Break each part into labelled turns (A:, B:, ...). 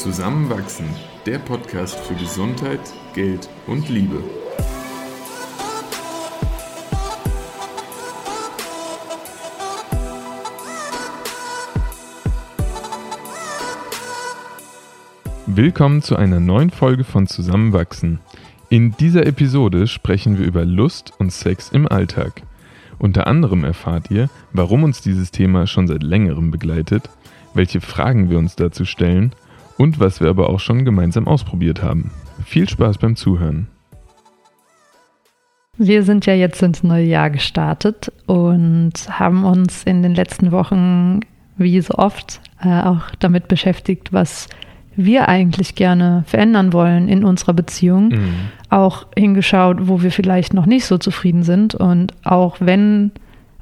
A: Zusammenwachsen, der Podcast für Gesundheit, Geld und Liebe. Willkommen zu einer neuen Folge von Zusammenwachsen. In dieser Episode sprechen wir über Lust und Sex im Alltag. Unter anderem erfahrt ihr, warum uns dieses Thema schon seit längerem begleitet, welche Fragen wir uns dazu stellen und was wir aber auch schon gemeinsam ausprobiert haben. Viel Spaß beim Zuhören.
B: Wir sind ja jetzt ins neue Jahr gestartet und haben uns in den letzten Wochen, wie so oft, äh, auch damit beschäftigt, was wir eigentlich gerne verändern wollen in unserer Beziehung. Mhm. Auch hingeschaut, wo wir vielleicht noch nicht so zufrieden sind. Und auch wenn,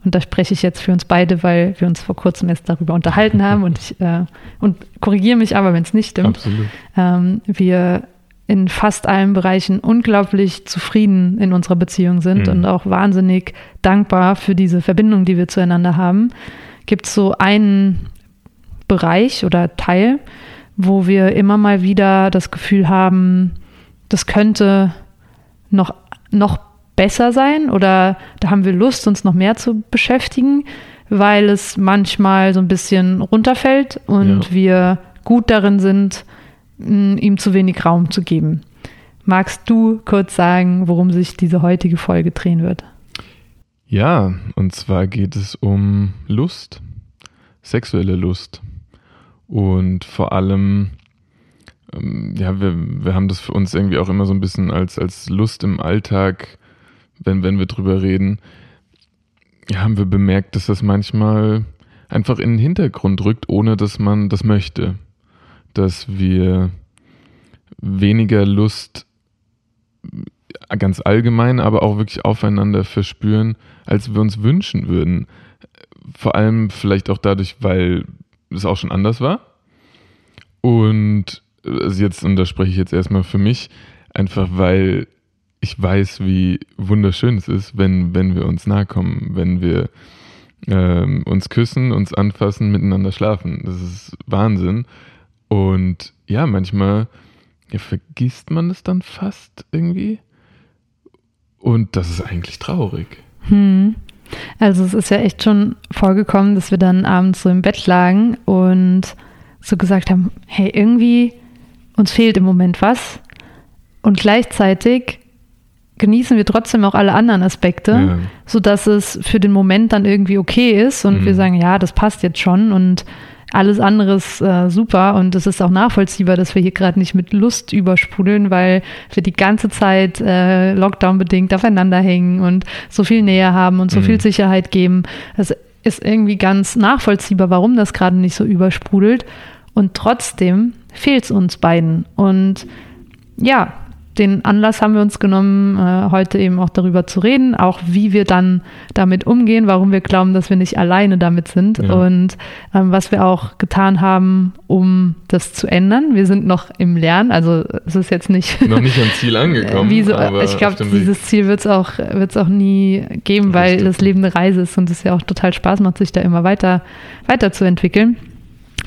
B: und da spreche ich jetzt für uns beide, weil wir uns vor kurzem erst darüber unterhalten haben und ich äh, und korrigiere mich aber, wenn es nicht stimmt. Ähm, wir in fast allen Bereichen unglaublich zufrieden in unserer Beziehung sind mhm. und auch wahnsinnig dankbar für diese Verbindung, die wir zueinander haben, gibt es so einen Bereich oder Teil, wo wir immer mal wieder das Gefühl haben, das könnte noch, noch besser sein oder da haben wir Lust, uns noch mehr zu beschäftigen, weil es manchmal so ein bisschen runterfällt und ja. wir gut darin sind, ihm zu wenig Raum zu geben. Magst du kurz sagen, worum sich diese heutige Folge drehen wird?
A: Ja, und zwar geht es um Lust, sexuelle Lust. Und vor allem, ähm, ja, wir, wir haben das für uns irgendwie auch immer so ein bisschen als, als Lust im Alltag, wenn, wenn wir drüber reden, haben wir bemerkt, dass das manchmal einfach in den Hintergrund rückt, ohne dass man das möchte. Dass wir weniger Lust ganz allgemein, aber auch wirklich aufeinander verspüren, als wir uns wünschen würden. Vor allem vielleicht auch dadurch, weil es auch schon anders war. Und also jetzt, und da spreche ich jetzt erstmal für mich, einfach weil ich weiß, wie wunderschön es ist, wenn, wenn wir uns nahe kommen, wenn wir ähm, uns küssen, uns anfassen, miteinander schlafen. Das ist Wahnsinn. Und ja, manchmal ja, vergisst man es dann fast irgendwie. Und das ist eigentlich traurig.
B: Hm. Also es ist ja echt schon vorgekommen, dass wir dann abends so im Bett lagen und so gesagt haben, hey, irgendwie uns fehlt im Moment was. Und gleichzeitig genießen wir trotzdem auch alle anderen Aspekte, ja. sodass es für den Moment dann irgendwie okay ist und mhm. wir sagen, ja, das passt jetzt schon und alles andere ist äh, super und es ist auch nachvollziehbar, dass wir hier gerade nicht mit Lust übersprudeln, weil wir die ganze Zeit äh, Lockdown-bedingt aufeinander hängen und so viel Nähe haben und so mhm. viel Sicherheit geben. Das ist irgendwie ganz nachvollziehbar, warum das gerade nicht so übersprudelt. Und trotzdem fehlt es uns beiden. Und ja, den Anlass haben wir uns genommen, äh, heute eben auch darüber zu reden, auch wie wir dann damit umgehen, warum wir glauben, dass wir nicht alleine damit sind ja. und ähm, was wir auch getan haben, um das zu ändern. Wir sind noch im Lernen, also es ist jetzt nicht
A: noch nicht am Ziel angekommen.
B: So, ich glaube, dieses Ziel wird es auch, wird's auch nie geben, weil Richtig. das Leben eine Reise ist und es ja auch total Spaß macht, sich da immer weiter weiterzuentwickeln.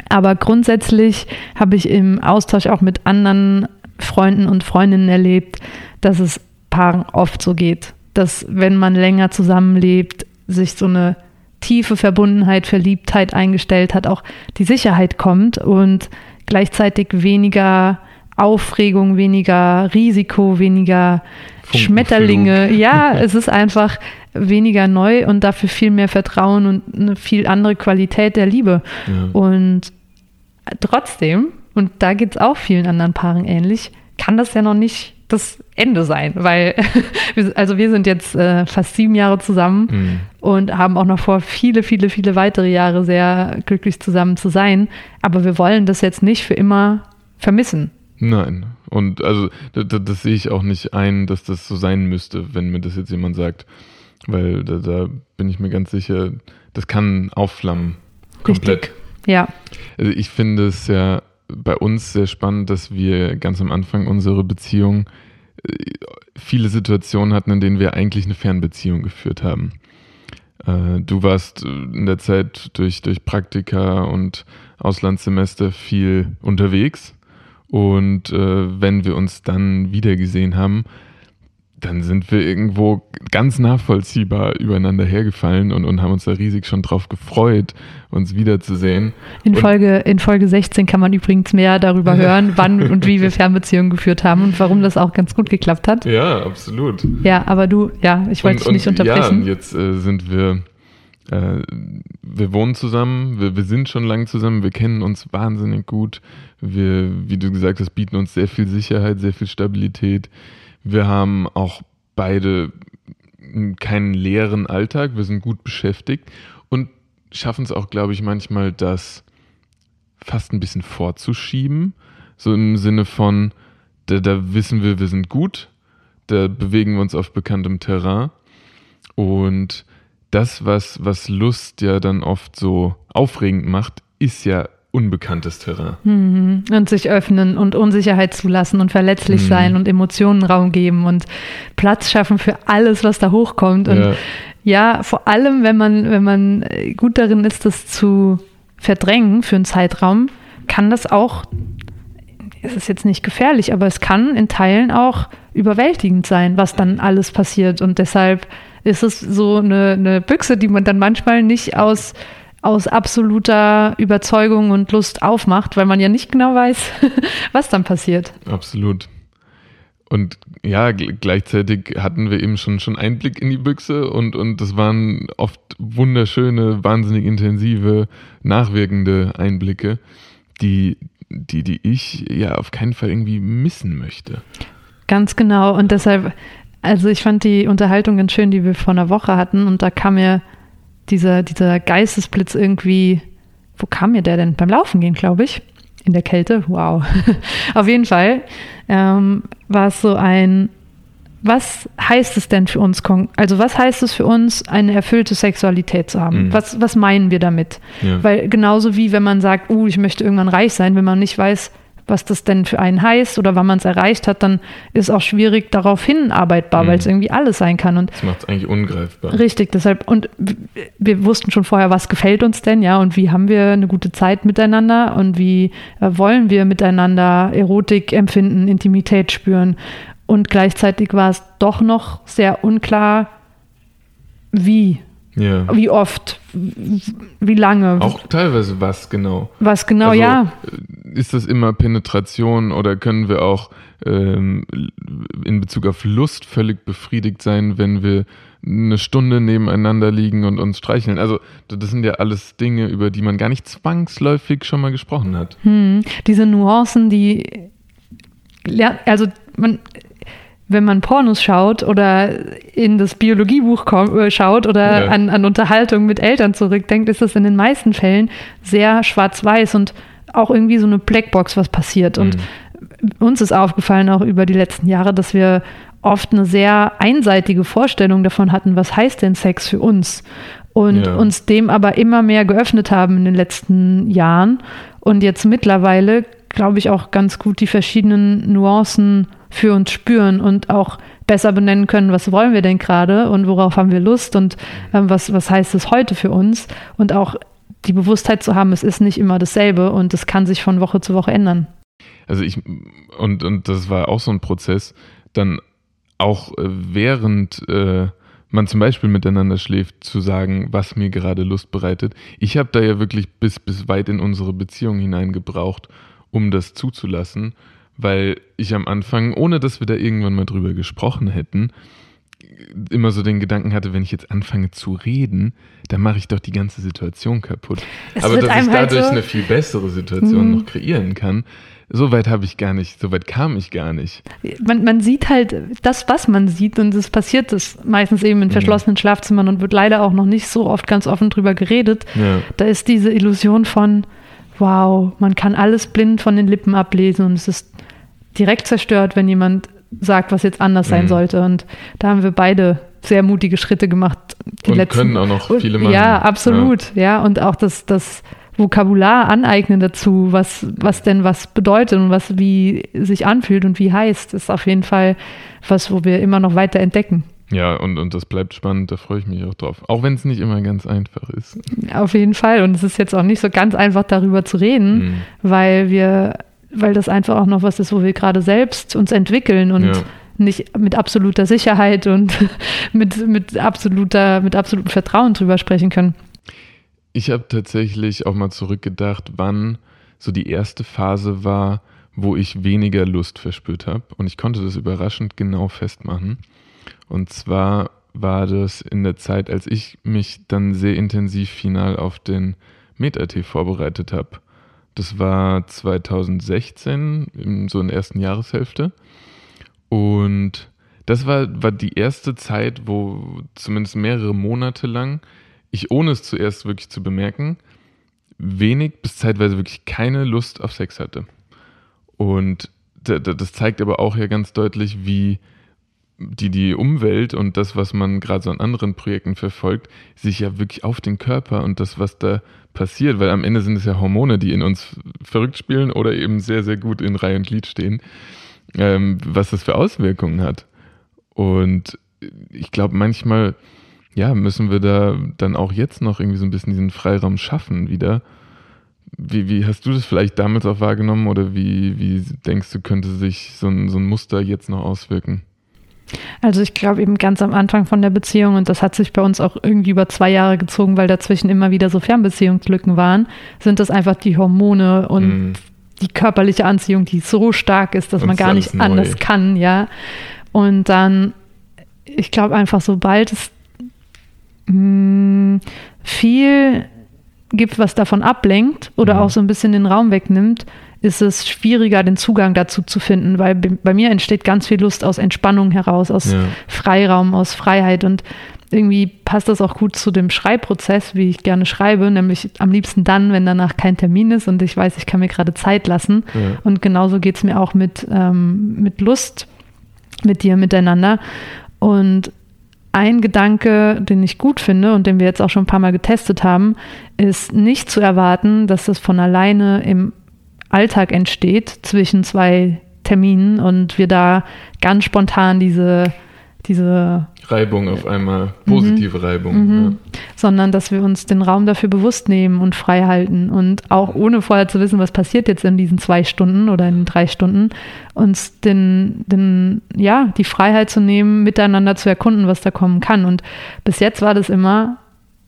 B: Aber grundsätzlich habe ich im Austausch auch mit anderen Freunden und Freundinnen erlebt, dass es Paaren oft so geht, dass wenn man länger zusammenlebt, sich so eine tiefe Verbundenheit, Verliebtheit eingestellt hat, auch die Sicherheit kommt und gleichzeitig weniger Aufregung, weniger Risiko, weniger Schmetterlinge. Ja, es ist einfach weniger neu und dafür viel mehr Vertrauen und eine viel andere Qualität der Liebe. Ja. Und trotzdem und da geht es auch vielen anderen Paaren ähnlich, kann das ja noch nicht das Ende sein, weil also wir sind jetzt äh, fast sieben Jahre zusammen mhm. und haben auch noch vor, viele, viele, viele weitere Jahre sehr glücklich zusammen zu sein. Aber wir wollen das jetzt nicht für immer vermissen.
A: Nein. Und also das, das sehe ich auch nicht ein, dass das so sein müsste, wenn mir das jetzt jemand sagt. Weil da, da bin ich mir ganz sicher, das kann aufflammen. Komplett.
B: Richtig. Ja.
A: Also ich finde es ja bei uns sehr spannend, dass wir ganz am Anfang unserer Beziehung äh, viele Situationen hatten, in denen wir eigentlich eine Fernbeziehung geführt haben. Äh, du warst in der Zeit durch, durch Praktika und Auslandssemester viel unterwegs Und äh, wenn wir uns dann wiedergesehen haben, dann sind wir irgendwo ganz nachvollziehbar übereinander hergefallen und, und haben uns da riesig schon drauf gefreut, uns wiederzusehen.
B: In Folge, in Folge 16 kann man übrigens mehr darüber hören, wann und wie wir Fernbeziehungen geführt haben und warum das auch ganz gut geklappt hat.
A: Ja, absolut.
B: Ja, aber du, ja, ich wollte dich nicht unterbrechen.
A: Ja, jetzt äh, sind wir, äh, wir wohnen zusammen, wir, wir sind schon lange zusammen, wir kennen uns wahnsinnig gut. Wir, wie du gesagt hast, bieten uns sehr viel Sicherheit, sehr viel Stabilität wir haben auch beide keinen leeren Alltag, wir sind gut beschäftigt und schaffen es auch, glaube ich, manchmal, das fast ein bisschen vorzuschieben. So im Sinne von, da, da wissen wir, wir sind gut, da bewegen wir uns auf bekanntem Terrain. Und das, was, was Lust ja dann oft so aufregend macht, ist ja unbekanntes Terrain.
B: Mhm. Und sich öffnen und Unsicherheit zulassen und verletzlich mhm. sein und Emotionen Raum geben und Platz schaffen für alles, was da hochkommt. Und ja. ja, vor allem, wenn man, wenn man gut darin ist, das zu verdrängen für einen Zeitraum, kann das auch, es ist jetzt nicht gefährlich, aber es kann in Teilen auch überwältigend sein, was dann alles passiert. Und deshalb ist es so eine, eine Büchse, die man dann manchmal nicht aus aus absoluter Überzeugung und Lust aufmacht, weil man ja nicht genau weiß, was dann passiert.
A: Absolut. Und ja, gleichzeitig hatten wir eben schon, schon Einblick in die Büchse und, und das waren oft wunderschöne, wahnsinnig intensive, nachwirkende Einblicke, die, die, die ich ja auf keinen Fall irgendwie missen möchte.
B: Ganz genau. Und deshalb, also ich fand die Unterhaltung ganz schön, die wir vor einer Woche hatten und da kam mir dieser, dieser Geistesblitz irgendwie, wo kam mir der denn? Beim Laufen gehen, glaube ich. In der Kälte. Wow. Auf jeden Fall ähm, war es so ein, was heißt es denn für uns, also was heißt es für uns, eine erfüllte Sexualität zu haben? Mhm. Was, was meinen wir damit? Ja. Weil genauso wie wenn man sagt, uh, ich möchte irgendwann reich sein, wenn man nicht weiß, was das denn für einen heißt oder wann man es erreicht hat, dann ist auch schwierig darauf hinarbeitbar, mhm. weil es irgendwie alles sein kann. Und
A: das macht es eigentlich ungreifbar.
B: Richtig, deshalb, und wir wussten schon vorher, was gefällt uns denn, ja, und wie haben wir eine gute Zeit miteinander und wie äh, wollen wir miteinander Erotik empfinden, Intimität spüren. Und gleichzeitig war es doch noch sehr unklar, wie ja. Wie oft? Wie lange?
A: Auch teilweise was genau.
B: Was genau, also, ja.
A: Äh, ist das immer Penetration oder können wir auch ähm, in Bezug auf Lust völlig befriedigt sein, wenn wir eine Stunde nebeneinander liegen und uns streicheln? Also, das sind ja alles Dinge, über die man gar nicht zwangsläufig schon mal gesprochen hat.
B: Hm. Diese Nuancen, die. Also, man wenn man Pornos schaut oder in das Biologiebuch äh, schaut oder ja. an, an Unterhaltung mit Eltern zurückdenkt, ist das in den meisten Fällen sehr schwarz-weiß und auch irgendwie so eine Blackbox, was passiert. Und mhm. uns ist aufgefallen auch über die letzten Jahre, dass wir oft eine sehr einseitige Vorstellung davon hatten, was heißt denn Sex für uns? Und ja. uns dem aber immer mehr geöffnet haben in den letzten Jahren und jetzt mittlerweile, glaube ich, auch ganz gut die verschiedenen Nuancen für uns spüren und auch besser benennen können, was wollen wir denn gerade und worauf haben wir Lust und ähm, was, was heißt es heute für uns und auch die Bewusstheit zu haben, es ist nicht immer dasselbe und es kann sich von Woche zu Woche ändern.
A: Also ich, und, und das war auch so ein Prozess, dann auch äh, während äh, man zum Beispiel miteinander schläft, zu sagen, was mir gerade Lust bereitet. Ich habe da ja wirklich bis, bis weit in unsere Beziehung hinein gebraucht, um das zuzulassen weil ich am Anfang, ohne dass wir da irgendwann mal drüber gesprochen hätten, immer so den Gedanken hatte, wenn ich jetzt anfange zu reden, dann mache ich doch die ganze Situation kaputt. Es Aber dass ich dadurch halt so eine viel bessere Situation mhm. noch kreieren kann, so weit habe ich gar nicht, so weit kam ich gar nicht.
B: Man, man sieht halt das, was man sieht und es passiert das meistens eben in mhm. verschlossenen Schlafzimmern und wird leider auch noch nicht so oft ganz offen drüber geredet. Ja. Da ist diese Illusion von, wow, man kann alles blind von den Lippen ablesen und es ist direkt zerstört, wenn jemand sagt, was jetzt anders sein mhm. sollte. Und da haben wir beide sehr mutige Schritte gemacht.
A: Die und letzten, können auch noch viele machen.
B: Ja, absolut. Ja, ja und auch das, das Vokabular aneignen dazu, was, was denn was bedeutet und was wie sich anfühlt und wie heißt, ist auf jeden Fall was, wo wir immer noch weiter entdecken.
A: Ja, und, und das bleibt spannend, da freue ich mich auch drauf. Auch wenn es nicht immer ganz einfach ist.
B: Auf jeden Fall. Und es ist jetzt auch nicht so ganz einfach, darüber zu reden, mhm. weil wir weil das einfach auch noch was ist, wo wir gerade selbst uns entwickeln und ja. nicht mit absoluter Sicherheit und mit, mit, absoluter, mit absolutem Vertrauen drüber sprechen können.
A: Ich habe tatsächlich auch mal zurückgedacht, wann so die erste Phase war, wo ich weniger Lust verspürt habe. Und ich konnte das überraschend genau festmachen. Und zwar war das in der Zeit, als ich mich dann sehr intensiv final auf den MetaT vorbereitet habe. Das war 2016, so in der ersten Jahreshälfte. Und das war, war die erste Zeit, wo zumindest mehrere Monate lang ich, ohne es zuerst wirklich zu bemerken, wenig bis zeitweise wirklich keine Lust auf Sex hatte. Und das zeigt aber auch ja ganz deutlich, wie die, die Umwelt und das, was man gerade so an anderen Projekten verfolgt, sich ja wirklich auf den Körper und das, was da passiert, weil am Ende sind es ja Hormone, die in uns verrückt spielen oder eben sehr, sehr gut in Reihe und Glied stehen, ähm, was das für Auswirkungen hat. Und ich glaube, manchmal, ja, müssen wir da dann auch jetzt noch irgendwie so ein bisschen diesen Freiraum schaffen wieder, wie, wie hast du das vielleicht damals auch wahrgenommen oder wie, wie denkst du, könnte sich so ein, so ein Muster jetzt noch auswirken?
B: Also ich glaube eben ganz am Anfang von der Beziehung und das hat sich bei uns auch irgendwie über zwei Jahre gezogen, weil dazwischen immer wieder so Fernbeziehungslücken waren, sind das einfach die Hormone und mm. die körperliche Anziehung, die so stark ist, dass und man gar nicht neu. anders kann, ja. Und dann, ich glaube einfach, sobald es mh, mm, viel gibt, was davon ablenkt oder mhm. auch so ein bisschen den Raum wegnimmt, ist es schwieriger, den Zugang dazu zu finden, weil bei mir entsteht ganz viel Lust aus Entspannung heraus, aus ja. Freiraum, aus Freiheit und irgendwie passt das auch gut zu dem Schreibprozess, wie ich gerne schreibe, nämlich am liebsten dann, wenn danach kein Termin ist und ich weiß, ich kann mir gerade Zeit lassen. Ja. Und genauso geht es mir auch mit, ähm, mit Lust, mit dir miteinander. Und ein Gedanke, den ich gut finde und den wir jetzt auch schon ein paar Mal getestet haben, ist nicht zu erwarten, dass das von alleine im Alltag entsteht zwischen zwei Terminen und wir da ganz spontan diese diese
A: Reibung auf einmal, positive mhm. Reibung.
B: Mhm. Ja. Sondern, dass wir uns den Raum dafür bewusst nehmen und frei halten und auch ohne vorher zu wissen, was passiert jetzt in diesen zwei Stunden oder in drei Stunden, uns den, den, ja, die Freiheit zu nehmen, miteinander zu erkunden, was da kommen kann. Und bis jetzt war das immer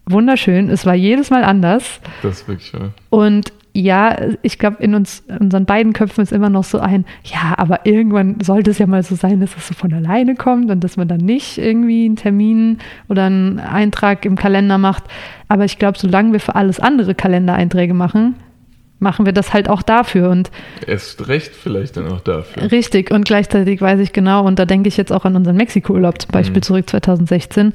B: wunderschön. Es war jedes Mal anders.
A: Das ist wirklich wahr.
B: Und ja, ich glaube, in uns, in unseren beiden Köpfen ist immer noch so ein, ja, aber irgendwann sollte es ja mal so sein, dass es so von alleine kommt und dass man dann nicht irgendwie einen Termin oder einen Eintrag im Kalender macht. Aber ich glaube, solange wir für alles andere Kalendereinträge machen, machen wir das halt auch dafür. Und
A: Erst recht vielleicht dann auch dafür.
B: Richtig. Und gleichzeitig weiß ich genau, und da denke ich jetzt auch an unseren Mexiko-Urlaub zum Beispiel mhm. zurück 2016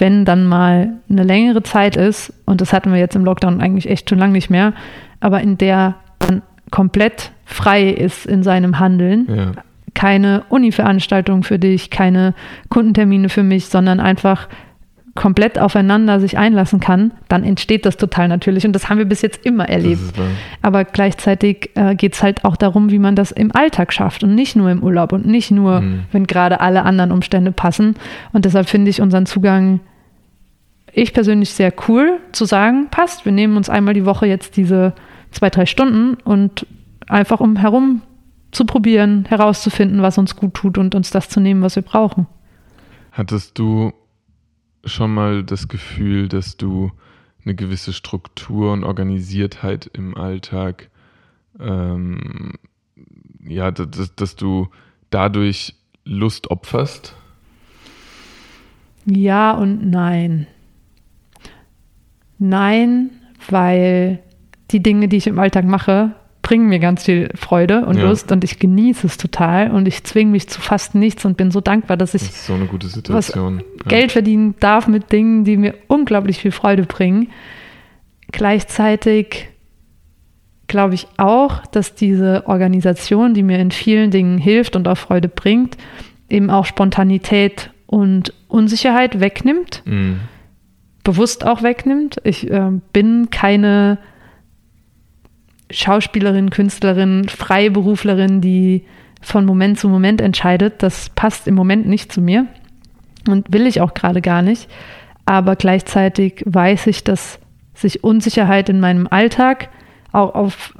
B: wenn dann mal eine längere Zeit ist, und das hatten wir jetzt im Lockdown eigentlich echt schon lange nicht mehr, aber in der man komplett frei ist in seinem Handeln. Ja. Keine Uni-Veranstaltung für dich, keine Kundentermine für mich, sondern einfach komplett aufeinander sich einlassen kann, dann entsteht das total natürlich. Und das haben wir bis jetzt immer erlebt. Aber gleichzeitig äh, geht es halt auch darum, wie man das im Alltag schafft und nicht nur im Urlaub und nicht nur, mhm. wenn gerade alle anderen Umstände passen. Und deshalb finde ich unseren Zugang ich persönlich sehr cool zu sagen, passt, wir nehmen uns einmal die Woche jetzt diese zwei, drei Stunden und einfach um herum zu probieren, herauszufinden, was uns gut tut und uns das zu nehmen, was wir brauchen.
A: Hattest du schon mal das Gefühl, dass du eine gewisse Struktur und Organisiertheit im Alltag, ähm, ja, dass, dass du dadurch Lust opferst?
B: Ja und nein. Nein, weil die Dinge, die ich im Alltag mache, bringen mir ganz viel Freude und ja. Lust und ich genieße es total und ich zwinge mich zu fast nichts und bin so dankbar, dass ich
A: das so ja.
B: Geld verdienen darf mit Dingen, die mir unglaublich viel Freude bringen. Gleichzeitig glaube ich auch, dass diese Organisation, die mir in vielen Dingen hilft und auch Freude bringt, eben auch Spontanität und Unsicherheit wegnimmt. Mhm bewusst auch wegnimmt. Ich äh, bin keine Schauspielerin, Künstlerin, Freiberuflerin, die von Moment zu Moment entscheidet. Das passt im Moment nicht zu mir und will ich auch gerade gar nicht. Aber gleichzeitig weiß ich, dass sich Unsicherheit in meinem Alltag auch auf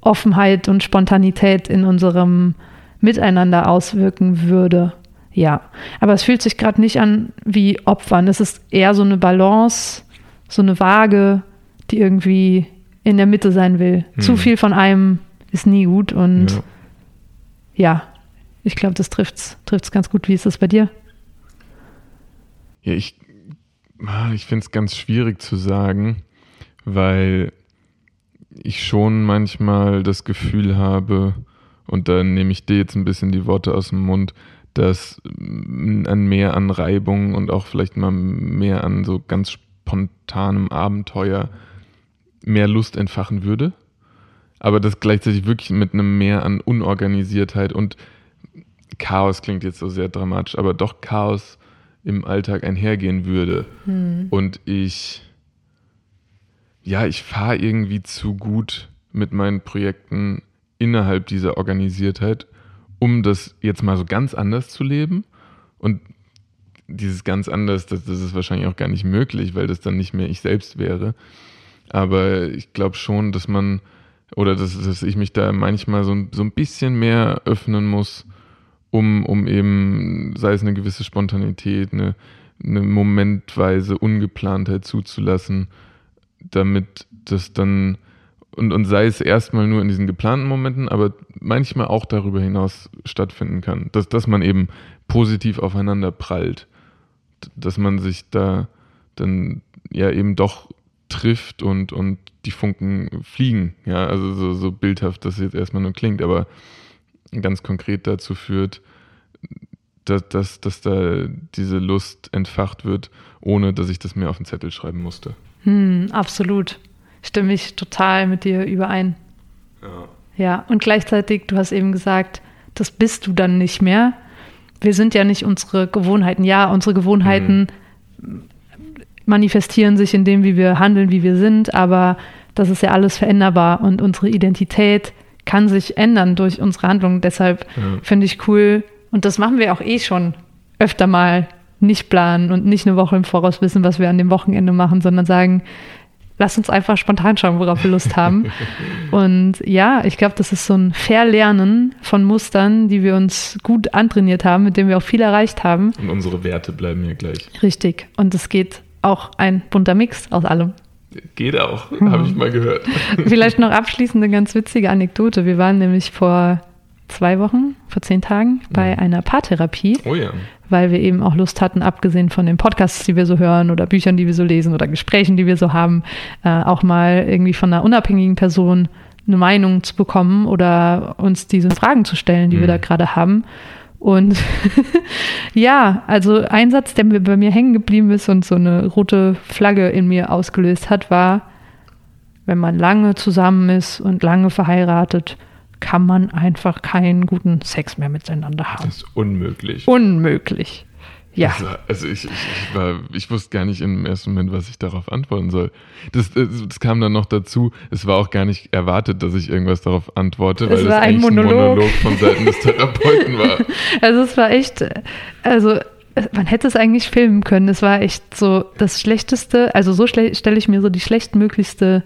B: Offenheit und Spontanität in unserem Miteinander auswirken würde. Ja, aber es fühlt sich gerade nicht an wie Opfern. Es ist eher so eine Balance, so eine Waage, die irgendwie in der Mitte sein will. Hm. Zu viel von einem ist nie gut und ja, ja ich glaube, das trifft es ganz gut. Wie ist das bei dir?
A: Ja, ich, ah, ich finde es ganz schwierig zu sagen, weil ich schon manchmal das Gefühl habe, und da nehme ich dir jetzt ein bisschen die Worte aus dem Mund, dass ein mehr an Reibung und auch vielleicht mal mehr an so ganz spontanem Abenteuer mehr Lust entfachen würde. Aber das gleichzeitig wirklich mit einem Mehr an Unorganisiertheit und Chaos klingt jetzt so sehr dramatisch, aber doch Chaos im Alltag einhergehen würde. Hm. Und ich, ja, ich fahre irgendwie zu gut mit meinen Projekten innerhalb dieser Organisiertheit um das jetzt mal so ganz anders zu leben. Und dieses ganz anders, das, das ist wahrscheinlich auch gar nicht möglich, weil das dann nicht mehr ich selbst wäre. Aber ich glaube schon, dass man, oder dass, dass ich mich da manchmal so, so ein bisschen mehr öffnen muss, um, um eben, sei es eine gewisse Spontanität, eine, eine momentweise Ungeplantheit zuzulassen, damit das dann und, und sei es erstmal nur in diesen geplanten Momenten, aber manchmal auch darüber hinaus stattfinden kann. Dass, dass man eben positiv aufeinander prallt. Dass man sich da dann ja eben doch trifft und, und die Funken fliegen. Ja, also so, so bildhaft das jetzt erstmal nur klingt, aber ganz konkret dazu führt, dass, dass, dass da diese Lust entfacht wird, ohne dass ich das mir auf den Zettel schreiben musste.
B: Hm, absolut stimme ich total mit dir überein. Ja. Ja, und gleichzeitig, du hast eben gesagt, das bist du dann nicht mehr. Wir sind ja nicht unsere Gewohnheiten. Ja, unsere Gewohnheiten mhm. Manifestieren sich in dem, wie wir handeln, wie wir sind, aber das ist ja alles veränderbar und unsere Identität kann sich ändern durch unsere Handlungen. Deshalb ja. finde ich cool, und das machen wir auch eh schon öfter mal, nicht planen und nicht eine Woche im Voraus wissen, was wir an dem Wochenende machen, sondern sagen, lass uns einfach spontan schauen, worauf wir Lust haben. Und ja, ich glaube, das ist so ein Verlernen von Mustern, die wir uns gut antrainiert haben, mit denen wir auch viel erreicht haben.
A: Und unsere Werte bleiben hier gleich.
B: Richtig. Und es geht auch ein bunter Mix aus allem.
A: Geht auch, mhm. habe ich mal gehört.
B: Vielleicht noch abschließend eine ganz witzige Anekdote. Wir waren nämlich vor zwei Wochen, vor zehn Tagen, bei mhm. einer Paartherapie.
A: Oh ja
B: weil wir eben auch Lust hatten, abgesehen von den Podcasts, die wir so hören oder Büchern, die wir so lesen oder Gesprächen, die wir so haben, äh, auch mal irgendwie von einer unabhängigen Person eine Meinung zu bekommen oder uns diese Fragen zu stellen, die mhm. wir da gerade haben. Und ja, also ein Satz, der mir bei mir hängen geblieben ist und so eine rote Flagge in mir ausgelöst hat, war, wenn man lange zusammen ist und lange verheiratet, kann man einfach keinen guten Sex mehr miteinander haben. Das
A: ist unmöglich.
B: Unmöglich. Ja.
A: Also, also ich, ich, ich, war, ich wusste gar nicht im ersten Moment, was ich darauf antworten soll. Das, das, das, kam dann noch dazu. Es war auch gar nicht erwartet, dass ich irgendwas darauf antworte, weil es ein Monolog. ein Monolog von Seiten des Therapeuten war.
B: Also es war echt, also man hätte es eigentlich filmen können. Es war echt so das schlechteste, also so stelle ich mir so die schlechtmöglichste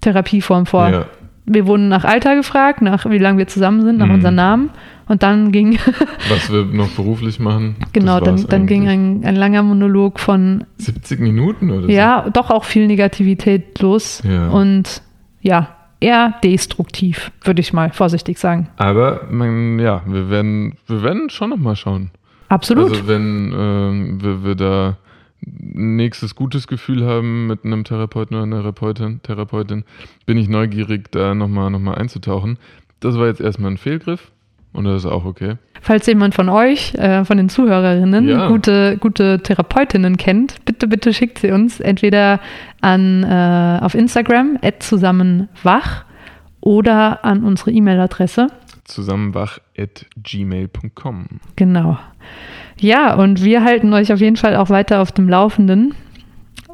B: Therapieform vor. Ja wir wurden nach Alter gefragt, nach wie lange wir zusammen sind, nach mhm. unserem Namen. Und dann ging.
A: Was wir noch beruflich machen.
B: Genau, dann, dann ging ein, ein, langer Monolog von.
A: 70 Minuten oder so?
B: Ja, doch auch viel Negativität los. Ja. Und ja, eher destruktiv, würde ich mal vorsichtig sagen.
A: Aber man, ja, wir werden, wir werden schon nochmal schauen.
B: Absolut.
A: Also wenn äh, wir, wir da nächstes gutes Gefühl haben mit einem Therapeuten oder einer Therapeutin, Therapeutin, bin ich neugierig, da nochmal noch mal einzutauchen. Das war jetzt erstmal ein Fehlgriff und das ist auch okay.
B: Falls jemand von euch, äh, von den Zuhörerinnen, ja. gute, gute Therapeutinnen kennt, bitte, bitte schickt sie uns entweder an äh, auf Instagram zusammenwach oder an unsere E-Mail-Adresse
A: zusammenwach.gmail.com.
B: Genau. Ja, und wir halten euch auf jeden Fall auch weiter auf dem Laufenden.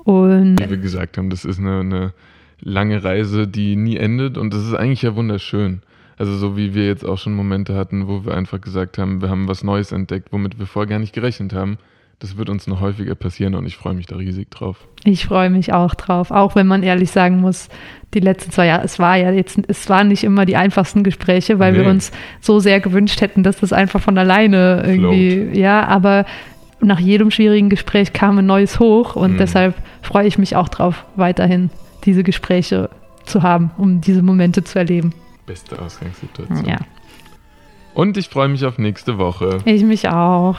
B: Und
A: Wie wir gesagt haben, das ist eine, eine lange Reise, die nie endet und das ist eigentlich ja wunderschön. Also so wie wir jetzt auch schon Momente hatten, wo wir einfach gesagt haben, wir haben was Neues entdeckt, womit wir vorher gar nicht gerechnet haben, das wird uns noch häufiger passieren und ich freue mich da riesig drauf.
B: Ich freue mich auch drauf, auch wenn man ehrlich sagen muss, die letzten zwei Jahre, es war ja jetzt, es waren nicht immer die einfachsten Gespräche, weil nee. wir uns so sehr gewünscht hätten, dass das einfach von alleine irgendwie, Float. ja, aber nach jedem schwierigen Gespräch kam ein neues hoch und mhm. deshalb freue ich mich auch drauf, weiterhin diese Gespräche zu haben, um diese Momente zu erleben.
A: Beste Ausgangssituation.
B: Ja.
A: Und ich freue mich auf nächste Woche.
B: Ich mich auch.